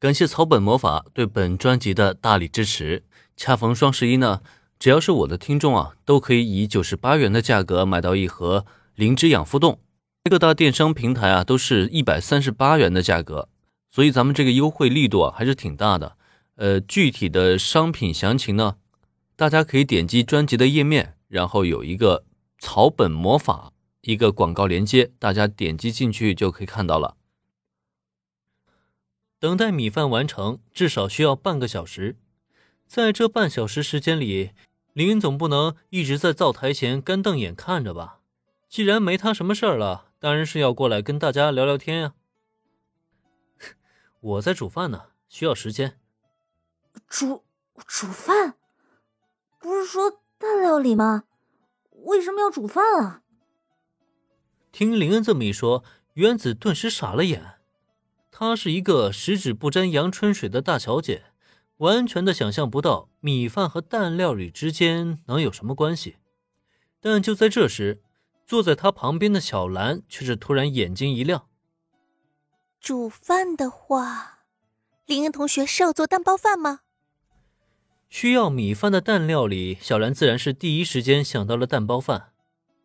感谢草本魔法对本专辑的大力支持。恰逢双十一呢，只要是我的听众啊，都可以以九十八元的价格买到一盒灵芝养肤冻。各大电商平台啊，都是一百三十八元的价格，所以咱们这个优惠力度啊，还是挺大的。呃，具体的商品详情呢，大家可以点击专辑的页面，然后有一个草本魔法一个广告链接，大家点击进去就可以看到了。等待米饭完成，至少需要半个小时。在这半小时时间里，林恩总不能一直在灶台前干瞪眼看着吧？既然没他什么事儿了，当然是要过来跟大家聊聊天呀。我在煮饭呢，需要时间。煮煮饭？不是说大料理吗？为什么要煮饭啊？听林恩这么一说，原子顿时傻了眼。她是一个十指不沾阳春水的大小姐，完全的想象不到米饭和蛋料理之间能有什么关系。但就在这时，坐在她旁边的小兰却是突然眼睛一亮：“煮饭的话，林恩同学是要做蛋包饭吗？”需要米饭的蛋料理，小兰自然是第一时间想到了蛋包饭。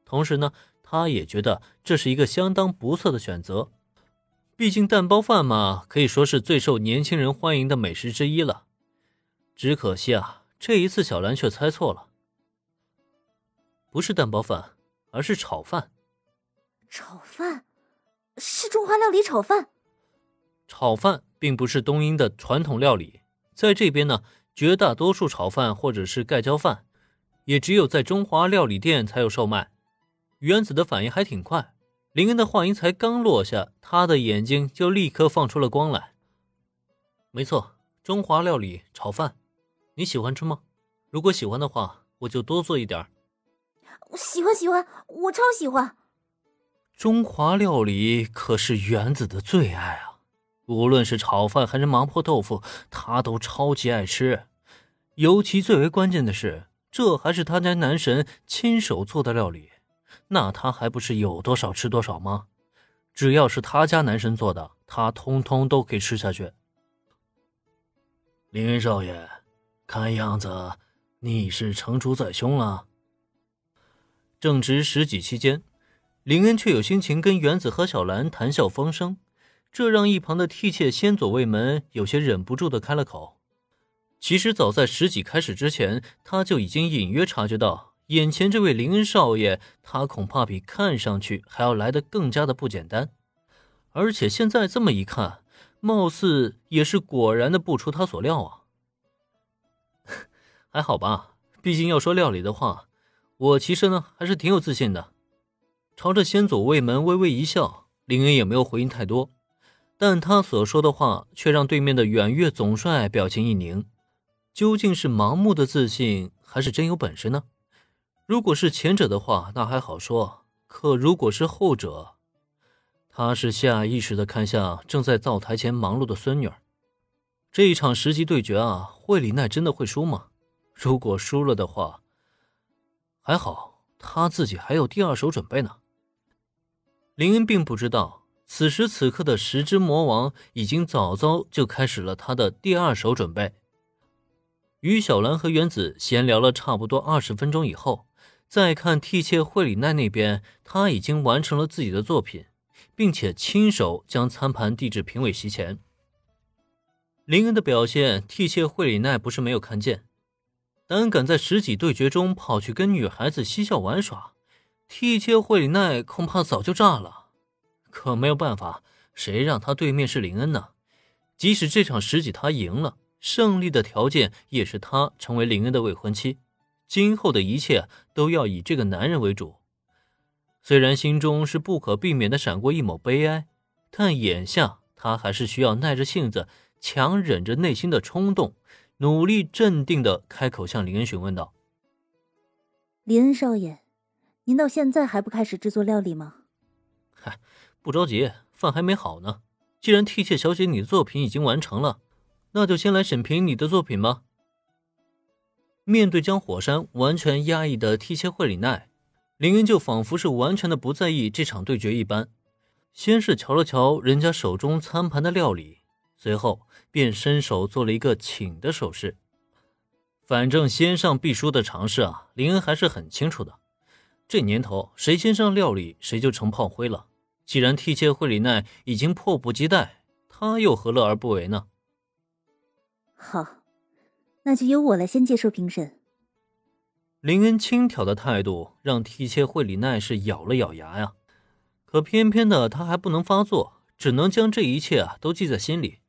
同时呢，她也觉得这是一个相当不错的选择。毕竟蛋包饭嘛，可以说是最受年轻人欢迎的美食之一了。只可惜啊，这一次小兰却猜错了，不是蛋包饭，而是炒饭。炒饭是中华料理炒饭。炒饭并不是东英的传统料理，在这边呢，绝大多数炒饭或者是盖浇饭，也只有在中华料理店才有售卖。原子的反应还挺快。林恩的话音才刚落下，他的眼睛就立刻放出了光来。没错，中华料理炒饭，你喜欢吃吗？如果喜欢的话，我就多做一点。我喜欢，喜欢，我超喜欢。中华料理可是原子的最爱啊！无论是炒饭还是麻婆豆腐，他都超级爱吃。尤其最为关键的是，这还是他家男神亲手做的料理。那他还不是有多少吃多少吗？只要是他家男神做的，他通通都可以吃下去。林恩少爷，看样子你是成竹在胸了。正值十几期间，林恩却有心情跟原子和小兰谈笑风生，这让一旁的替妾先左卫门有些忍不住的开了口。其实早在十几开始之前，他就已经隐约察觉到。眼前这位林恩少爷，他恐怕比看上去还要来得更加的不简单，而且现在这么一看，貌似也是果然的不出他所料啊。还好吧，毕竟要说料理的话，我其实呢还是挺有自信的。朝着先祖卫门微微一笑，林恩也没有回应太多，但他所说的话却让对面的远月总帅表情一凝，究竟是盲目的自信，还是真有本事呢？如果是前者的话，那还好说；可如果是后者，他是下意识的看向正在灶台前忙碌的孙女儿。这一场十级对决啊，惠里奈真的会输吗？如果输了的话，还好他自己还有第二手准备呢。林恩并不知道，此时此刻的十之魔王已经早早就开始了他的第二手准备。与小兰和原子闲聊了差不多二十分钟以后。再看替妾惠里奈那边，他已经完成了自己的作品，并且亲手将餐盘递至评委席前。林恩的表现，替妾惠里奈不是没有看见，胆敢在十几对决中跑去跟女孩子嬉笑玩耍，替妾惠里奈恐怕早就炸了。可没有办法，谁让他对面是林恩呢？即使这场十几他赢了，胜利的条件也是他成为林恩的未婚妻。今后的一切都要以这个男人为主。虽然心中是不可避免的闪过一抹悲哀，但眼下他还是需要耐着性子，强忍着内心的冲动，努力镇定的开口向林恩询问道：“林恩少爷，您到现在还不开始制作料理吗？”“嗨，不着急，饭还没好呢。既然替妾小姐你的作品已经完成了，那就先来审评你的作品吧。”面对将火山完全压抑的替切惠里奈，林恩就仿佛是完全的不在意这场对决一般。先是瞧了瞧人家手中餐盘的料理，随后便伸手做了一个请的手势。反正先上必输的常识啊，林恩还是很清楚的。这年头，谁先上料理，谁就成炮灰了。既然替切惠里奈已经迫不及待，他又何乐而不为呢？好，那就由我来先接受评审。林恩轻佻的态度让替切惠里奈是咬了咬牙呀，可偏偏的他还不能发作，只能将这一切啊都记在心里。